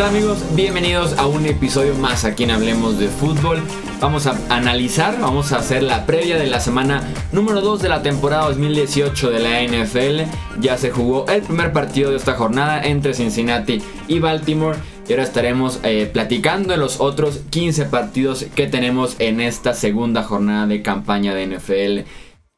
tal amigos? Bienvenidos a un episodio más aquí en Hablemos de Fútbol. Vamos a analizar, vamos a hacer la previa de la semana número 2 de la temporada 2018 de la NFL. Ya se jugó el primer partido de esta jornada entre Cincinnati y Baltimore. Y ahora estaremos eh, platicando de los otros 15 partidos que tenemos en esta segunda jornada de campaña de NFL.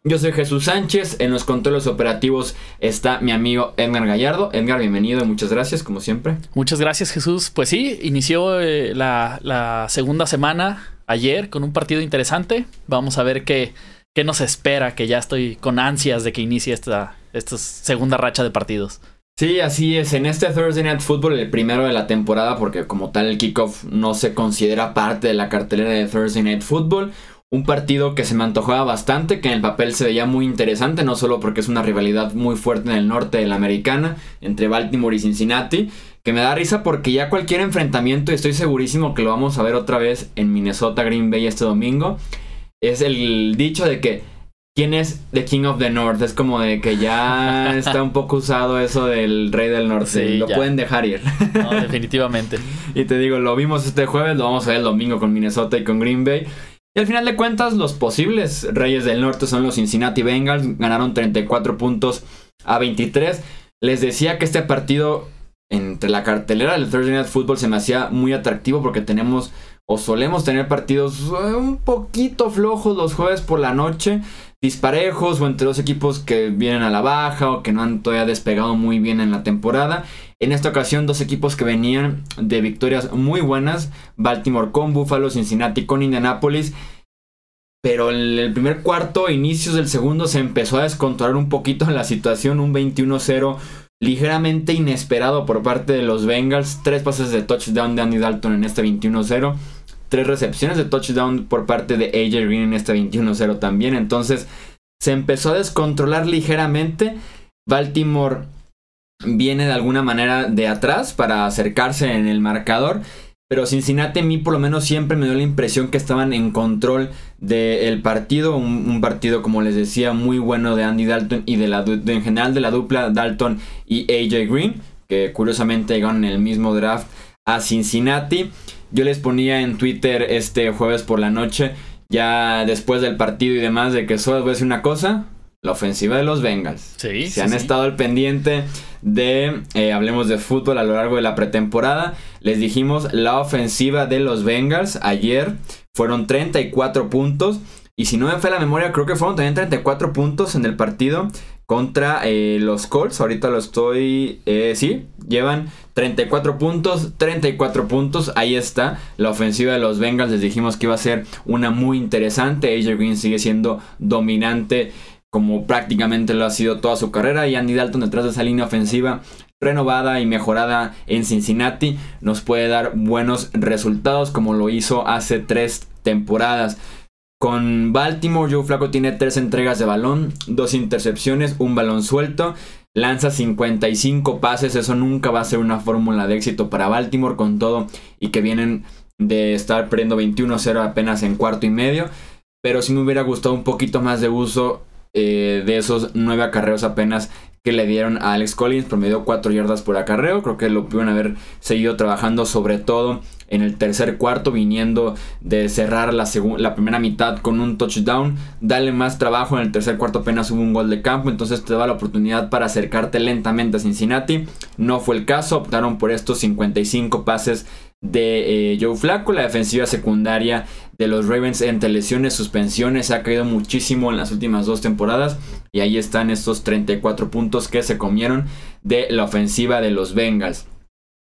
Yo soy Jesús Sánchez, en los controles operativos está mi amigo Edgar Gallardo. Edgar, bienvenido y muchas gracias, como siempre. Muchas gracias Jesús. Pues sí, inició eh, la, segunda semana ayer con un partido interesante. Vamos a ver qué, qué nos espera, que ya estoy con ansias de que inicie esta, esta segunda racha de partidos. Sí, así es. En este Thursday Night Football, el primero de la temporada, porque como tal el kickoff no se considera parte de la cartelera de Thursday Night Football. Un partido que se me antojaba bastante, que en el papel se veía muy interesante, no solo porque es una rivalidad muy fuerte en el norte de la americana, entre Baltimore y Cincinnati, que me da risa porque ya cualquier enfrentamiento, y estoy segurísimo que lo vamos a ver otra vez en Minnesota Green Bay este domingo, es el dicho de que ¿Quién es The King of the North? Es como de que ya está un poco usado eso del Rey del Norte. lo pueden dejar ir. No, definitivamente. y te digo, lo vimos este jueves, lo vamos a ver el domingo con Minnesota y con Green Bay. Y al final de cuentas, los posibles Reyes del Norte son los Cincinnati Bengals. Ganaron 34 puntos a 23. Les decía que este partido entre la cartelera del Thursday Night Football se me hacía muy atractivo porque tenemos o solemos tener partidos eh, un poquito flojos los jueves por la noche, disparejos o entre dos equipos que vienen a la baja o que no han todavía despegado muy bien en la temporada. En esta ocasión dos equipos que venían de victorias muy buenas, Baltimore con Buffalo, Cincinnati con Indianapolis. Pero en el primer cuarto, inicios del segundo, se empezó a descontrolar un poquito la situación, un 21-0 ligeramente inesperado por parte de los Bengals. Tres pases de touchdown de Andy Dalton en este 21-0. Tres recepciones de touchdown por parte de AJ Green en este 21-0 también. Entonces se empezó a descontrolar ligeramente. Baltimore viene de alguna manera de atrás para acercarse en el marcador. Pero Cincinnati a mí por lo menos siempre me dio la impresión que estaban en control del partido. Un, partido, como les decía, muy bueno de Andy Dalton y de la, en general de la dupla Dalton y AJ Green. Que curiosamente llegaron en el mismo draft a Cincinnati. Yo les ponía en Twitter este jueves por la noche, ya después del partido y demás, de que solo voy a decir una cosa la ofensiva de los Bengals. Sí, Se han estado al pendiente de, eh, hablemos de fútbol a lo largo de la pretemporada. Les dijimos la ofensiva de los Bengals ayer fueron 34 puntos. Y si no me fue la memoria, creo que fueron también 34 puntos en el partido contra eh, los Colts. Ahorita lo estoy. Eh, sí, llevan 34 puntos. 34 puntos. Ahí está. La ofensiva de los Bengals. Les dijimos que iba a ser una muy interesante. AJ Green sigue siendo dominante como prácticamente lo ha sido toda su carrera. Y Andy Dalton detrás de esa línea ofensiva renovada y mejorada en Cincinnati nos puede dar buenos resultados como lo hizo hace tres temporadas. Con Baltimore, Joe Flaco tiene tres entregas de balón, dos intercepciones, un balón suelto. Lanza 55 pases, eso nunca va a ser una fórmula de éxito para Baltimore con todo y que vienen de estar perdiendo 21-0 apenas en cuarto y medio. Pero si me hubiera gustado un poquito más de uso eh, de esos nueve acarreos apenas que le dieron a Alex Collins, promedió 4 yardas por acarreo. Creo que lo pudieron haber seguido trabajando, sobre todo en el tercer cuarto, viniendo de cerrar la, la primera mitad con un touchdown. Dale más trabajo en el tercer cuarto, apenas hubo un gol de campo, entonces te da la oportunidad para acercarte lentamente a Cincinnati. No fue el caso, optaron por estos 55 pases de eh, Joe Flacco. La defensiva secundaria de los Ravens entre lesiones, suspensiones, ha caído muchísimo en las últimas dos temporadas. Y ahí están estos 34 puntos que se comieron de la ofensiva de los Bengals.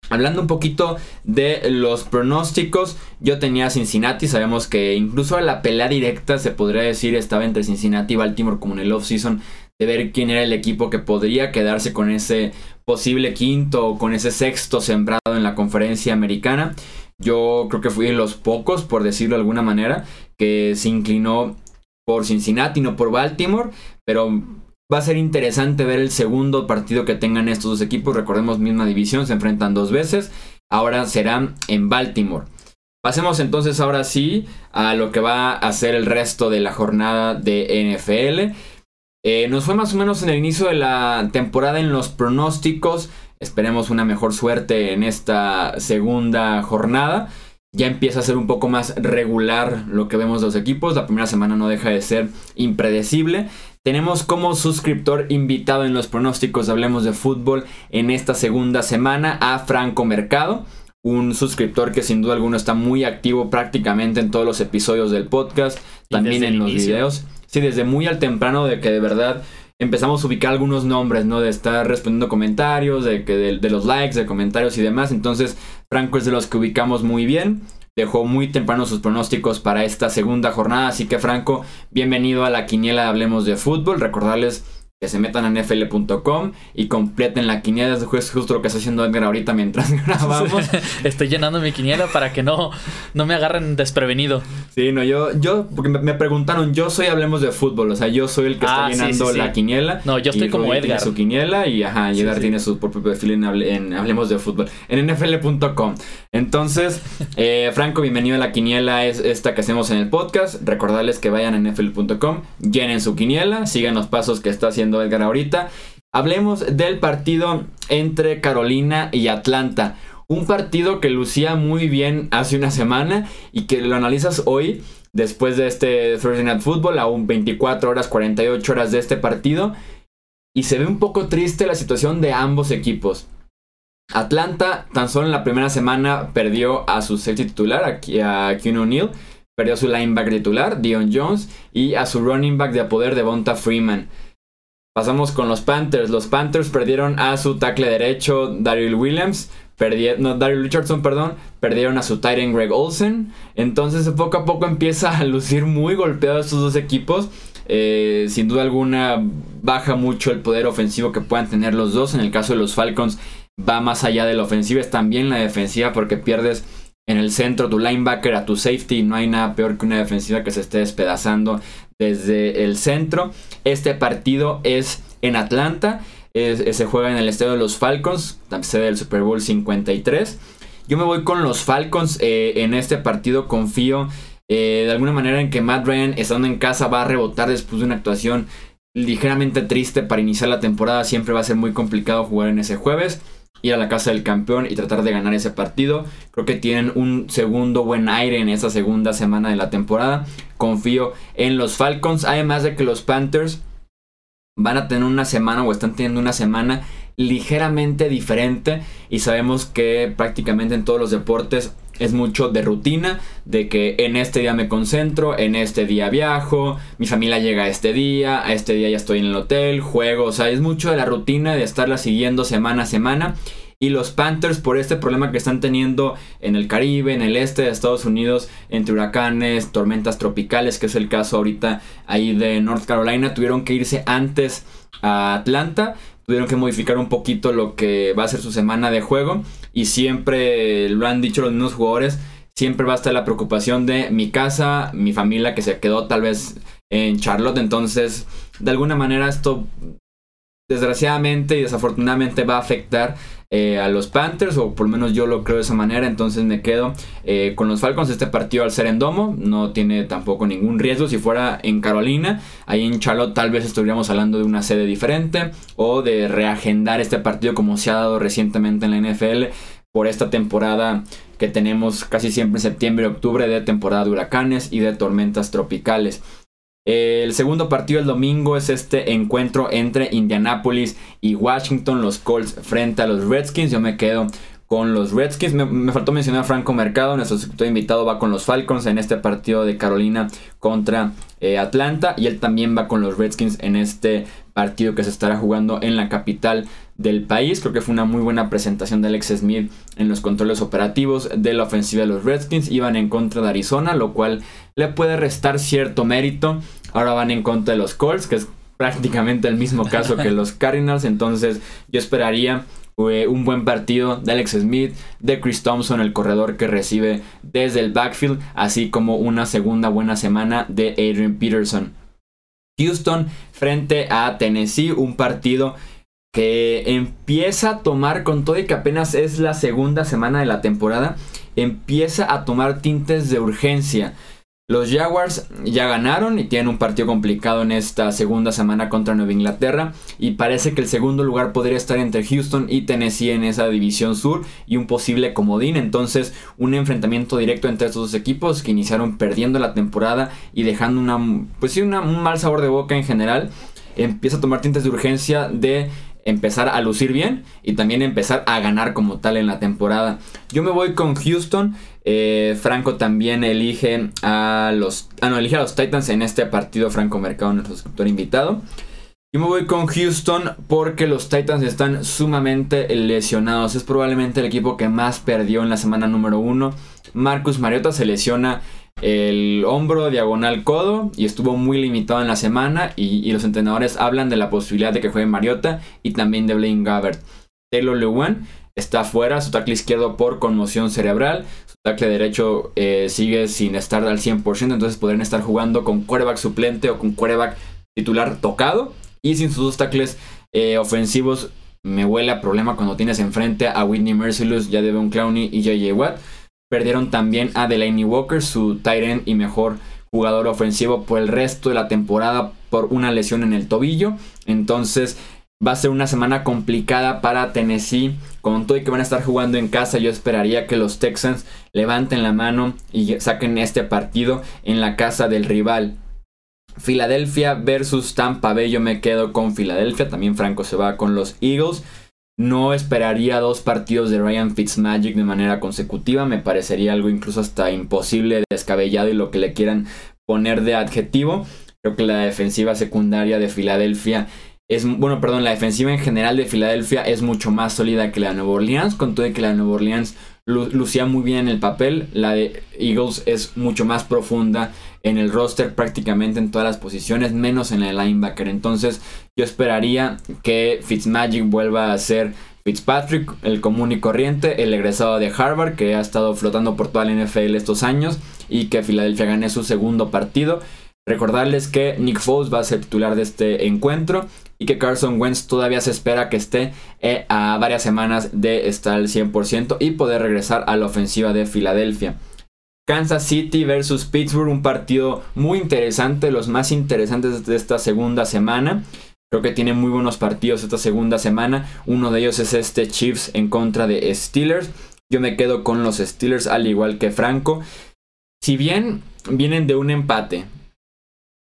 Hablando un poquito de los pronósticos, yo tenía Cincinnati, sabemos que incluso la pelea directa se podría decir estaba entre Cincinnati y Baltimore como en el offseason de ver quién era el equipo que podría quedarse con ese posible quinto o con ese sexto sembrado en la conferencia americana. Yo creo que fui de los pocos, por decirlo de alguna manera, que se inclinó por Cincinnati, no por Baltimore, pero va a ser interesante ver el segundo partido que tengan estos dos equipos. Recordemos, misma división, se enfrentan dos veces, ahora serán en Baltimore. Pasemos entonces ahora sí a lo que va a ser el resto de la jornada de NFL. Eh, nos fue más o menos en el inicio de la temporada en los pronósticos. Esperemos una mejor suerte en esta segunda jornada. Ya empieza a ser un poco más regular lo que vemos de los equipos. La primera semana no deja de ser impredecible. Tenemos como suscriptor invitado en los pronósticos Hablemos de Fútbol en esta segunda semana a Franco Mercado un suscriptor que sin duda alguna está muy activo prácticamente en todos los episodios del podcast, también en los videos. Sí, desde muy al temprano de que de verdad empezamos a ubicar algunos nombres, ¿no? De estar respondiendo comentarios, de, que de, los likes, de comentarios y demás. Entonces, Franco es de los que ubicamos muy bien. Dejó muy temprano sus pronósticos para esta segunda jornada. Así que, Franco, bienvenido a la quiniela Hablemos de Fútbol. Recordarles que se metan a nfl.com y completen la quiniela. Es justo lo que está haciendo Edgar ahorita mientras grabamos. Estoy llenando mi quiniela para que no, no me agarren desprevenido. Sí, no, yo, yo, porque me, preguntaron, yo soy Hablemos de Fútbol, o sea, yo soy el que está ah, llenando la quiniela. No, yo estoy como Edgar. su quiniela y ajá, Edgar tiene su propio perfil en, en, Hablemos de Fútbol, en nfl.com. Entonces, eh, Franco, bienvenido a la quiniela, es esta que hacemos en el podcast. Recordarles que vayan a nfl.com, llenen su quiniela, sigan los pasos que está haciendo Edgar ahorita. Hablemos del partido entre Carolina y Atlanta. Un partido que lucía muy bien hace una semana y que lo analizas hoy, después de este Thursday Night Football, aún 24 horas, 48 horas de este partido. Y se ve un poco triste la situación de ambos equipos. Atlanta, tan solo en la primera semana, perdió a su safety titular, a, a Keanu O'Neill. Perdió a su linebacker titular, Dion Jones. Y a su running back de poder, Devonta Freeman. Pasamos con los Panthers. Los Panthers perdieron a su tackle derecho, Daryl Williams. Perdieron, no, Daryl Richardson, perdón. Perdieron a su tight end Greg Olsen. Entonces, poco a poco empieza a lucir muy golpeado estos dos equipos. Eh, sin duda alguna, baja mucho el poder ofensivo que puedan tener los dos. En el caso de los Falcons, va más allá de la ofensiva, es también la defensiva porque pierdes en el centro tu linebacker a tu safety. No hay nada peor que una defensiva que se esté despedazando desde el centro. Este partido es en Atlanta. se juega en el estadio de los Falcons, sede del Super Bowl 53. Yo me voy con los Falcons eh, en este partido. Confío eh, de alguna manera en que Matt Ryan, estando en casa, va a rebotar después de una actuación ligeramente triste para iniciar la temporada. Siempre va a ser muy complicado jugar en ese jueves ir a la casa del campeón y tratar de ganar ese partido. Creo que tienen un segundo buen aire en esa segunda semana de la temporada. Confío en los Falcons, además de que los Panthers van a tener una semana o están teniendo una semana ligeramente diferente y sabemos que prácticamente en todos los deportes es mucho de rutina, de que en este día me concentro, en este día viajo, mi familia llega a este día, a este día ya estoy en el hotel, juego, o sea, es mucho de la rutina de estarla siguiendo semana a semana. Y los Panthers, por este problema que están teniendo en el Caribe, en el este de Estados Unidos, entre huracanes, tormentas tropicales, que es el caso ahorita ahí de North Carolina, tuvieron que irse antes a Atlanta tuvieron que modificar un poquito lo que va a ser su semana de juego. Y siempre lo han dicho los mismos jugadores, siempre va a estar la preocupación de mi casa, mi familia que se quedó tal vez en Charlotte, entonces de alguna manera esto desgraciadamente y desafortunadamente va a afectar eh, a los Panthers, o por lo menos yo lo creo de esa manera, entonces me quedo eh, con los Falcons. Este partido al ser en domo no tiene tampoco ningún riesgo. Si fuera en Carolina, ahí en Charlotte tal vez estuviéramos hablando de una sede diferente o de reagendar este partido como se ha dado recientemente en la NFL por esta temporada que tenemos casi siempre en septiembre y octubre de temporada de huracanes y de tormentas tropicales. El segundo partido el domingo es este encuentro entre Indianapolis y Washington, los Colts frente a los Redskins. Yo me quedo con los Redskins. Me, faltó mencionar a Franco Mercado, nuestro invitado va con los Falcons en este partido de Carolina contra eh, Atlanta y él también va con los Redskins en este partido que se estará jugando en la capital del país. Creo que fue una muy buena presentación de Alex Smith en los controles operativos de la ofensiva de los Redskins. Iban en contra de Arizona, lo cual le puede restar cierto mérito. Ahora van en contra de los Colts, que es prácticamente el mismo caso que los Cardinals. Entonces yo esperaría eh, un buen partido de Alex Smith, de Chris Thompson, el corredor que recibe desde el backfield, así como una segunda buena semana de Adrian Peterson. Houston frente a Tennessee, un partido que empieza a tomar con todo y que apenas es la segunda semana de la temporada, empieza a tomar tintes de urgencia. Los Jaguars ya ganaron y tienen un partido complicado en esta segunda semana contra Nueva Inglaterra y parece que el segundo lugar podría estar entre Houston y Tennessee en esa división sur y un posible comodín, entonces un enfrentamiento directo entre estos dos equipos que iniciaron perdiendo la temporada y dejando una pues sí, un mal sabor de boca en general. Empieza a tomar tintes de urgencia de empezar a lucir bien y también empezar a ganar como tal en la temporada. Yo me voy con Houston. Eh, Franco también elige a los. Ah, elige a los Titans en este partido. Franco Mercado, nuestro suscriptor invitado. Yo me voy con Houston porque los Titans están sumamente lesionados. Es probablemente el equipo que más perdió en la semana número uno. Marcus Mariota se lesiona el hombro diagonal codo y estuvo muy limitado en la semana y, los entrenadores hablan de la posibilidad de que juegue Mariota y también de Blaine Gabbert. Taylor Lewan está fuera, su tackle izquierdo por conmoción cerebral, su tackle derecho eh, sigue sin estar al 100%, entonces podrían estar jugando con quarterback suplente o con quarterback titular tocado y sin sus dos tackles eh, ofensivos me huele a problema cuando tienes enfrente a Whitney Mercilus, ya un Clowney y JJ Watt. Perdieron también a Delaney Walker, su tight end y mejor jugador ofensivo por el resto de la temporada por una lesión en el tobillo. Entonces va a ser una semana complicada para Tennessee. Con todo y que van a estar jugando en casa, yo esperaría que los Texans levanten la mano y saquen este partido en la casa del rival. Filadelfia versus Tampa Bay, yo me quedo con Filadelfia. También Franco se va con los Eagles. No esperaría dos partidos de Ryan Fitzmagic de manera consecutiva. Me parecería algo incluso hasta imposible, descabellado y lo que le quieran poner de adjetivo. Creo que la defensiva secundaria de Filadelfia es, bueno, perdón, la defensiva en general de Filadelfia es mucho más sólida que la de Nueva Orleans, con todo que la de Nueva Orleans lucía muy bien en el papel. La de Eagles es mucho más profunda en el roster, prácticamente en todas las posiciones, menos en el linebacker. Entonces, yo esperaría que Fitzmagic vuelva a ser Fitzpatrick, el común y corriente, el egresado de Harvard, que ha estado flotando por toda la NFL estos años, y que Filadelfia gane su segundo partido. Recordarles que Nick Foles va a ser titular de este encuentro y que Carson Wentz todavía se espera que esté eh, a varias semanas de estar al 100% y poder regresar a la ofensiva de Filadelfia. Kansas City versus Pittsburgh, un partido muy interesante, los más interesantes de esta segunda semana. Creo que tiene muy buenos partidos esta segunda semana. Uno de ellos es este Chiefs en contra de Steelers. Yo me quedo con los Steelers al igual que Franco. Si bien vienen de un empate,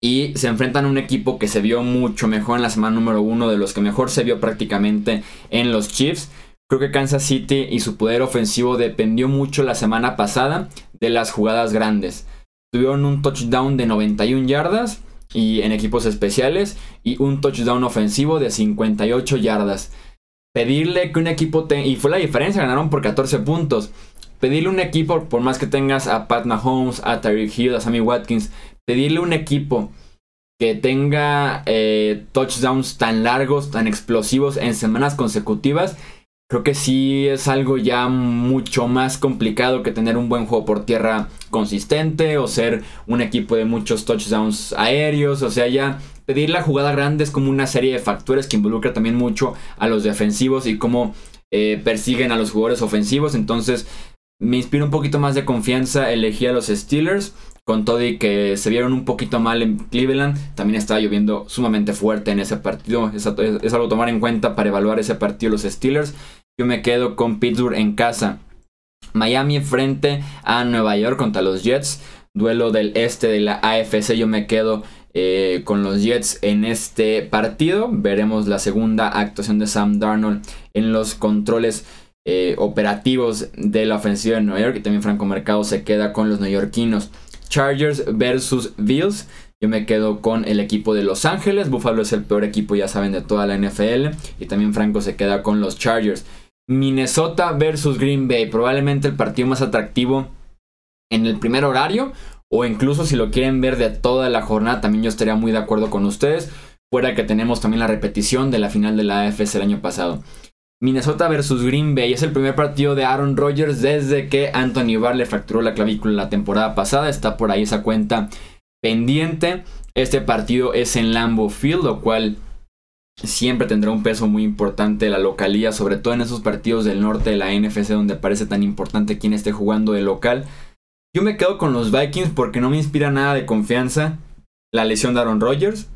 y se enfrentan a un equipo que se vio mucho mejor en la semana número uno, de los que mejor se vio prácticamente en los Chiefs. Creo que Kansas City y su poder ofensivo dependió mucho la semana pasada de las jugadas grandes. Tuvieron un touchdown de 91 yardas y en equipos especiales y un touchdown ofensivo de 58 yardas. Pedirle que un equipo te y fue la diferencia, ganaron por 14 puntos. Pedirle un equipo, por más que tengas a Pat Mahomes, a Tyreek Hill, a Sammy Watkins, pedirle un equipo que tenga eh, touchdowns tan largos, tan explosivos en semanas consecutivas, creo que sí es algo ya mucho más complicado que tener un buen juego por tierra consistente o ser un equipo de muchos touchdowns aéreos. O sea, ya pedir la jugada grande es como una serie de factores que involucra también mucho a los defensivos y cómo eh, persiguen a los jugadores ofensivos. Entonces, me inspira un poquito más de confianza elegí a los Steelers con todo y que se vieron un poquito mal en Cleveland, también estaba lloviendo sumamente fuerte en ese partido. Es, algo a tomar en cuenta para evaluar ese partido los Steelers. Yo me quedo con Pittsburgh en casa. Miami frente a Nueva York contra los Jets. Duelo del este de la AFC. Yo me quedo eh, con los Jets en este partido. Veremos la segunda actuación de Sam Darnold en los controles eh, operativos de la ofensiva de Nueva York. Y también Franco Mercado se queda con los neoyorquinos. Chargers versus Bills. Yo me quedo con el equipo de Los Ángeles. Buffalo es el peor equipo, ya saben, de toda la NFL. Y también Franco se queda con los Chargers. Minnesota versus Green Bay. Probablemente el partido más atractivo en el primer horario. O incluso si lo quieren ver de toda la jornada, también yo estaría muy de acuerdo con ustedes. Fuera que tenemos también la repetición de la final de la AFC el año pasado. Minnesota versus Green Bay. Es el primer partido de Aaron Rodgers desde que Anthony Barr le fracturó la clavícula la temporada pasada. Está por ahí esa cuenta pendiente. Este partido es en Lambeau Field, lo cual siempre tendrá un peso muy importante la localía, sobre todo en esos partidos del norte de la NFC donde parece tan importante quién esté jugando de local. Yo me quedo con los Vikings porque no me inspira nada de confianza la lesión de Aaron Rodgers.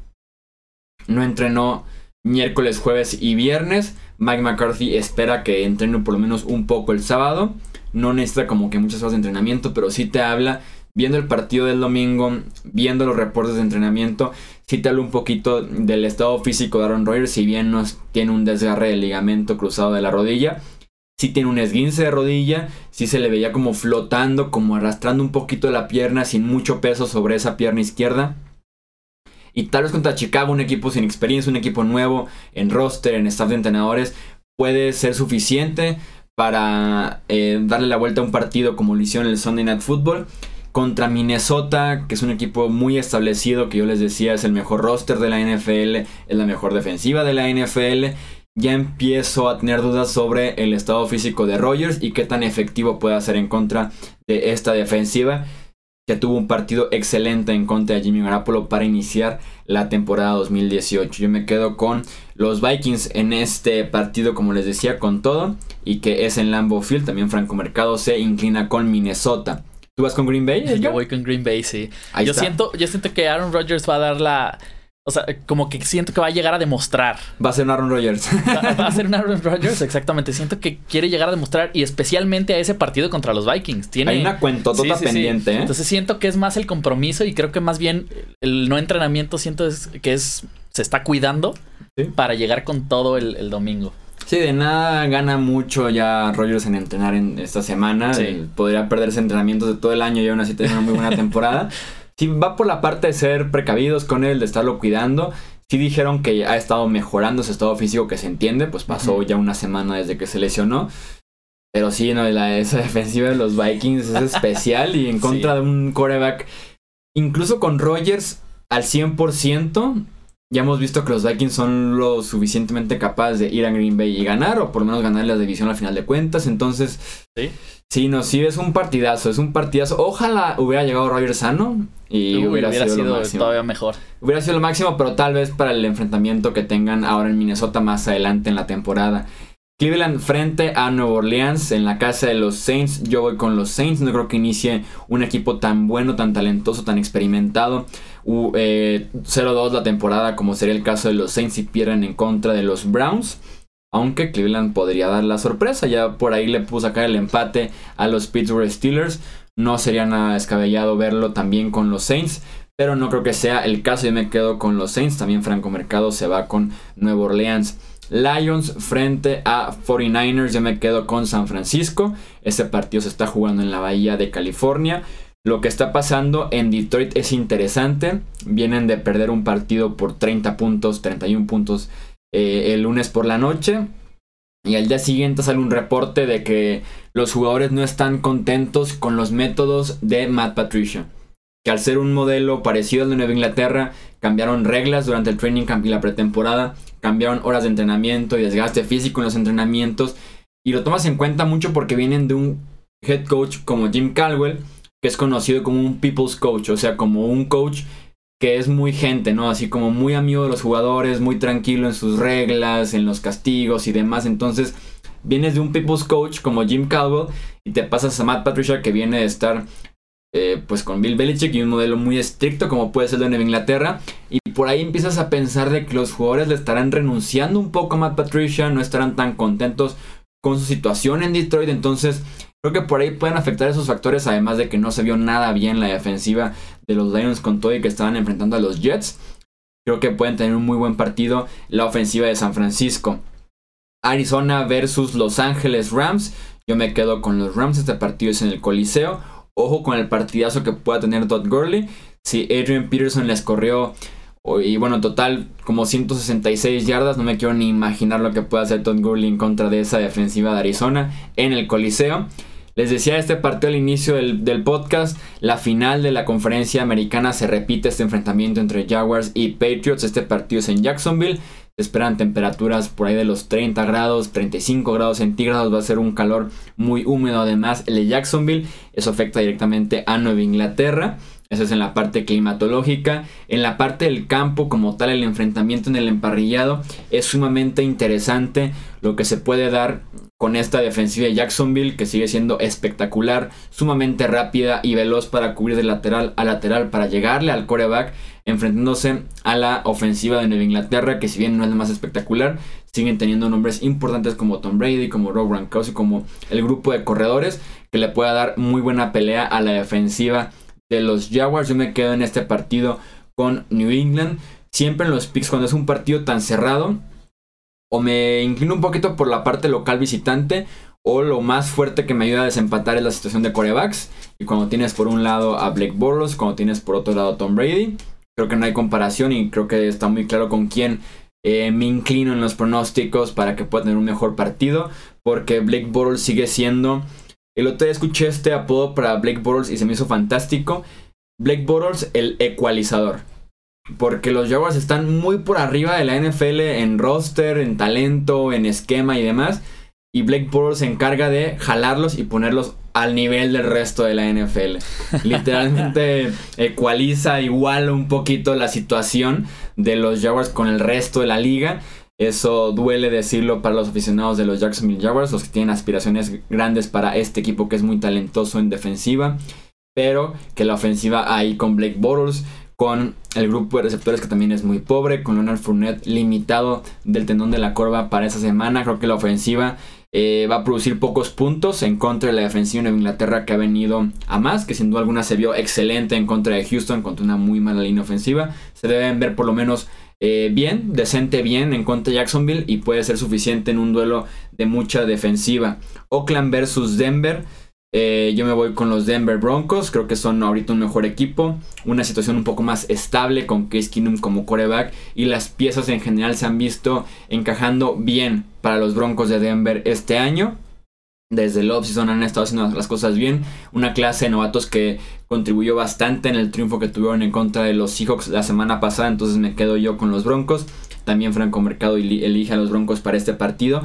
No entrenó miércoles, jueves y viernes. Mike McCarthy espera que entrene por lo menos un poco el sábado. No necesita como que muchas horas de entrenamiento, pero sí te habla, viendo el partido del domingo, viendo los reportes de entrenamiento, sí te habla un poquito del estado físico de Aaron Rodgers, si bien no tiene un desgarre del ligamento cruzado de la rodilla. Sí tiene un esguince de rodilla, sí se le veía como flotando, como arrastrando un poquito la pierna sin mucho peso sobre esa pierna izquierda. Y tal vez contra Chicago, un equipo sin experiencia, un equipo nuevo en roster, en staff de entrenadores, puede ser suficiente para eh, darle la vuelta a un partido como lo hicieron el Sunday Night Football. Contra Minnesota, que es un equipo muy establecido, que yo les decía es el mejor roster de la NFL, es la mejor defensiva de la NFL. Ya empiezo a tener dudas sobre el estado físico de Rogers y qué tan efectivo puede ser en contra de esta defensiva que tuvo un partido excelente en contra de Jimmy Garoppolo para iniciar la temporada 2018. Yo me quedo con los Vikings en este partido, como les decía, con todo, y que es en Lambeau Field. También Franco Mercado se inclina con Minnesota. ¿Tú vas con Green Bay? Yo voy con Green Bay, sí. yo siento, yo siento que Aaron Rodgers va a dar la, o sea, como que siento que va a llegar a demostrar. Va a ser un Aaron Rodgers. Va, a ser un Aaron Rodgers, exactamente. Siento que quiere llegar a demostrar y especialmente a ese partido contra los Vikings. Tiene... Hay una cuentotota pendiente, ¿eh? Entonces siento que es más el compromiso y creo que más bien el no entrenamiento siento que es se está cuidando para llegar con todo el, domingo. Sí, de nada gana mucho ya Rodgers en entrenar en esta semana. podría perderse entrenamientos de todo el año y aún así tener una muy buena temporada. Si va por la parte de ser precavidos con él, de estarlo cuidando. Sí dijeron que ha estado mejorando su estado físico, que se entiende, pues pasó ya una semana desde que se lesionó. Pero sí, no, la, esa defensiva de los Vikings es especial y en contra de un coreback, incluso con Rogers al 100%, ya hemos visto que los Vikings son lo suficientemente capaces de ir a Green Bay y ganar, o por lo menos ganar la división al final de cuentas. Entonces, sí, sí no, sí es un partidazo, es un partidazo. Ojalá hubiera llegado Roger sano y hubiera, sido, todavía mejor. Hubiera sido lo máximo, pero tal vez para el enfrentamiento que tengan ahora en Minnesota más adelante en la temporada. Cleveland frente a Nueva Orleans en la casa de los Saints. Yo voy con los Saints. No creo que inicie un equipo tan bueno, tan talentoso, tan experimentado. 0-2 eh, la temporada, como sería el caso de los Saints si pierden en contra de los Browns. Aunque Cleveland podría dar la sorpresa. Ya por ahí le puso acá el empate a los Pittsburgh Steelers. No sería nada descabellado verlo también con los Saints. Pero no creo que sea el caso. Yo me quedo con los Saints. También Franco Mercado se va con Nueva Orleans. Lions frente a 49ers. Yo me quedo con San Francisco. Este partido se está jugando en la Bahía de California. Lo que está pasando en Detroit es interesante. Vienen de perder un partido por 30 puntos, 31 puntos eh, el lunes por la noche. Y al día siguiente sale un reporte de que los jugadores no están contentos con los métodos de Matt Patricia. Que al ser un modelo parecido al de Nueva Inglaterra, cambiaron reglas durante el training camp y la pretemporada cambiaron horas de entrenamiento y desgaste físico en los entrenamientos. Y lo tomas en cuenta mucho porque vienen de un head coach como Jim Caldwell, que es conocido como un people's coach, o sea, como un coach que es muy gente, ¿no? Así como muy amigo de los jugadores, muy tranquilo en sus reglas, en los castigos y demás. Entonces, vienes de un people's coach como Jim Caldwell y te pasas a Matt Patricia que viene de estar eh, pues con Bill Belichick y un modelo muy estricto como puede ser el de Inglaterra. Y por ahí empiezas a pensar de que los jugadores le estarán renunciando un poco a Matt Patricia, no estarán tan contentos con su situación en Detroit. Entonces creo que por ahí pueden afectar esos factores, además de que no se vio nada bien la defensiva de los Lions con todo y que estaban enfrentando a los Jets. Creo que pueden tener un muy buen partido la ofensiva de San Francisco. Arizona versus Los Ángeles Rams. Yo me quedo con los Rams. Este partido es en el Coliseo. Ojo con el partidazo que pueda tener Todd Gurley. Si Adrian Peterson les corrió, y bueno, total, como 166 yardas, no me quiero ni imaginar lo que pueda hacer Todd Gurley en contra de esa defensiva de Arizona en el Coliseo. Les decía este partido al inicio del, podcast, la final de la conferencia americana se repite este enfrentamiento entre Jaguars y Patriots. Este partido es en Jacksonville. Se esperan temperaturas por ahí de los 30 grados, 35 grados centígrados. Va a ser un calor muy húmedo además el de Jacksonville. Eso afecta directamente a Nueva Inglaterra. Eso es en la parte climatológica. En la parte del campo como tal, el enfrentamiento en el emparrillado es sumamente interesante lo que se puede dar con esta defensiva de Jacksonville que sigue siendo espectacular, sumamente rápida y veloz para cubrir de lateral a lateral para llegarle al coreback, enfrentándose a la ofensiva de Nueva Inglaterra que si bien no es la más espectacular, siguen teniendo nombres importantes como Tom Brady, como Rob Gronkowski, como el grupo de corredores que le pueda dar muy buena pelea a la defensiva de los Jaguars. Yo me quedo en este partido con New England. Siempre en los picks cuando es un partido tan cerrado o me inclino un poquito por la parte local visitante o lo más fuerte que me ayuda a desempatar es la situación de corebacks. Y cuando tienes por un lado a Blake Bortles, cuando tienes por otro lado a Tom Brady, creo que no hay comparación y creo que está muy claro con quién eh, me inclino en los pronósticos para que pueda tener un mejor partido. Porque Blake Bortles sigue siendo... El otro día escuché este apodo para Blake Bortles y se me hizo fantástico. Blake Bortles, el ecualizador. Porque los Jaguars están muy por arriba de la NFL en roster, en talento, en esquema y demás. Y Blake Bortles se encarga de jalarlos y ponerlos al nivel del resto de la NFL. Literalmente ecualiza, igual un poquito la situación de los Jaguars con el resto de la liga. Eso duele decirlo para los aficionados de los Jacksonville Jaguars, los que tienen aspiraciones grandes para este equipo que es muy talentoso en defensiva. Pero que la ofensiva ahí con Blake Bortles con el grupo de receptores que también es muy pobre, con Leonard Fournette limitado del tendón de la corva para esa semana. Creo que la ofensiva eh, va a producir pocos puntos en contra de la defensiva de Inglaterra que ha venido a más, que sin duda alguna se vio excelente en contra de Houston contra una muy mala línea ofensiva. Se deben ver por lo menos eh, bien, decente bien en contra de Jacksonville y puede ser suficiente en un duelo de mucha defensiva. Oakland versus Denver. Eh, yo me voy con los Denver Broncos. Creo que son ahorita un mejor equipo. Una situación un poco más estable con Case Keenum como coreback. Y las piezas en general se han visto encajando bien para los Broncos de Denver este año. Desde el offseason han estado haciendo las cosas bien. Una clase de novatos que contribuyó bastante en el triunfo que tuvieron en contra de los Seahawks la semana pasada. Entonces me quedo yo con los Broncos. También Franco Mercado elige a los Broncos para este partido.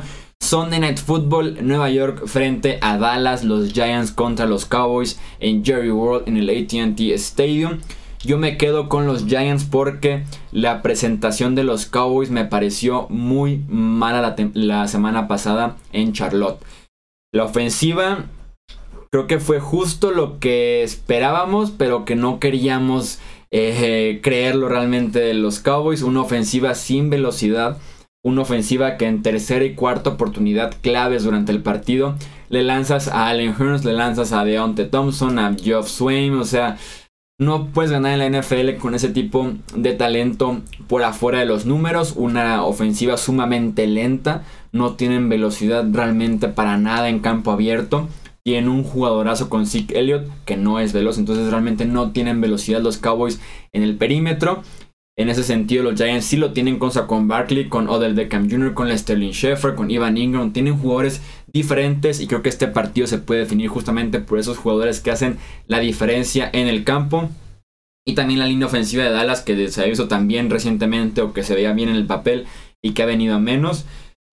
Sunday Night Football, Nueva York frente a Dallas, los Giants contra los Cowboys en Jerry World en el ATT Stadium. Yo me quedo con los Giants porque la presentación de los Cowboys me pareció muy mala la, semana pasada en Charlotte. La ofensiva creo que fue justo lo que esperábamos, pero que no queríamos eh, creerlo realmente de los Cowboys. Una ofensiva sin velocidad una ofensiva que en tercera y cuarta oportunidad claves durante el partido le lanzas a Allen Hurns, le lanzas a Deontay Thompson, a Geoff Swain, o sea, no puedes ganar en la NFL con ese tipo de talento por afuera de los números, una ofensiva sumamente lenta, no tienen velocidad realmente para nada en campo abierto. Tienen un jugadorazo con Zeke Elliott que no es veloz, entonces realmente no tienen velocidad los Cowboys en el perímetro. En ese sentido, los Giants sí lo tienen con Saquon Barkley, con Odell Beckham Jr., con Sterling Sheffer, con Ivan Ingram. Tienen jugadores diferentes y creo que este partido se puede definir justamente por esos jugadores que hacen la diferencia en el campo. Y también la línea ofensiva de Dallas que se ha visto también recientemente o que se veía bien en el papel y que ha venido a menos.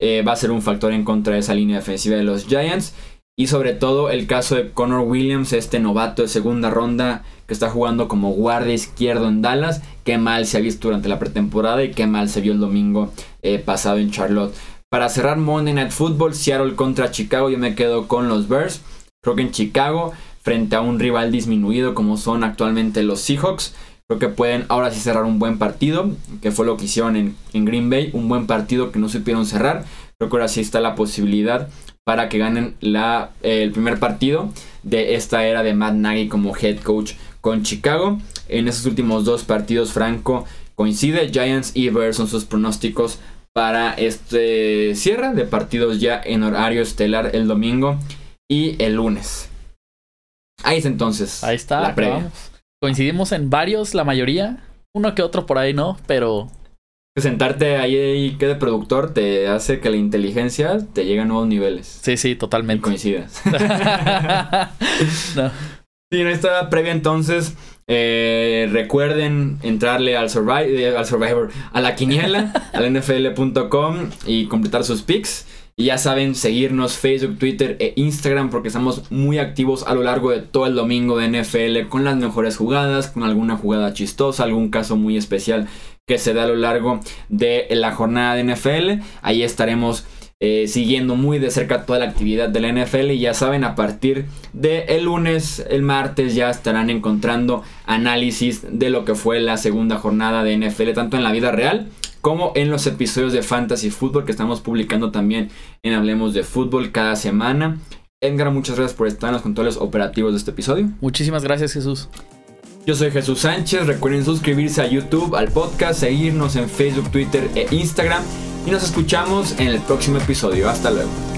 Eh, va a ser un factor en contra de esa línea defensiva de los Giants. Y sobre todo el caso de Connor Williams, este novato de segunda ronda que está jugando como guardia izquierdo en Dallas. Qué mal se ha visto durante la pretemporada y qué mal se vio el domingo eh, pasado en Charlotte. Para cerrar Monday Night Football, Seattle contra Chicago, yo me quedo con los Bears. Creo que en Chicago, frente a un rival disminuido como son actualmente los Seahawks, creo que pueden ahora sí cerrar un buen partido, que fue lo que hicieron en, en Green Bay, un buen partido que no supieron cerrar. Creo que ahora sí está la posibilidad para que ganen la, el primer partido de esta era de Matt Nagy como head coach con Chicago. En esos últimos dos partidos, Franco coincide. Giants y Bears son sus pronósticos para este cierre de partidos ya en horario estelar el domingo y el lunes. Ahí es entonces. Ahí está. Coincidimos en varios, la mayoría. Uno que otro por ahí no, pero sentarte ahí que de productor te hace que la inteligencia te llegue a nuevos niveles. Sí, sí, totalmente. Y coincidas. no. Sí, en esta previa entonces, eh, recuerden entrarle al, eh, al Survivor, a la quiniela, al nfl.com y completar sus picks. Y ya saben, seguirnos Facebook, Twitter e Instagram porque estamos muy activos a lo largo de todo el domingo de NFL con las mejores jugadas, con alguna jugada chistosa, algún caso muy especial que se da a lo largo de la jornada de NFL. Ahí estaremos eh, siguiendo muy de cerca toda la actividad de la NFL y ya saben, a partir de el lunes, el martes ya estarán encontrando análisis de lo que fue la segunda jornada de NFL, tanto en la vida real como en los episodios de Fantasy Football que estamos publicando también en Hablemos de Fútbol cada semana. Edgar, muchas gracias por estar en los controles operativos de este episodio. Muchísimas gracias, Jesús. Yo soy Jesús Sánchez, recuerden suscribirse a YouTube, al podcast, seguirnos en Facebook, Twitter e Instagram y nos escuchamos en el próximo episodio. Hasta luego.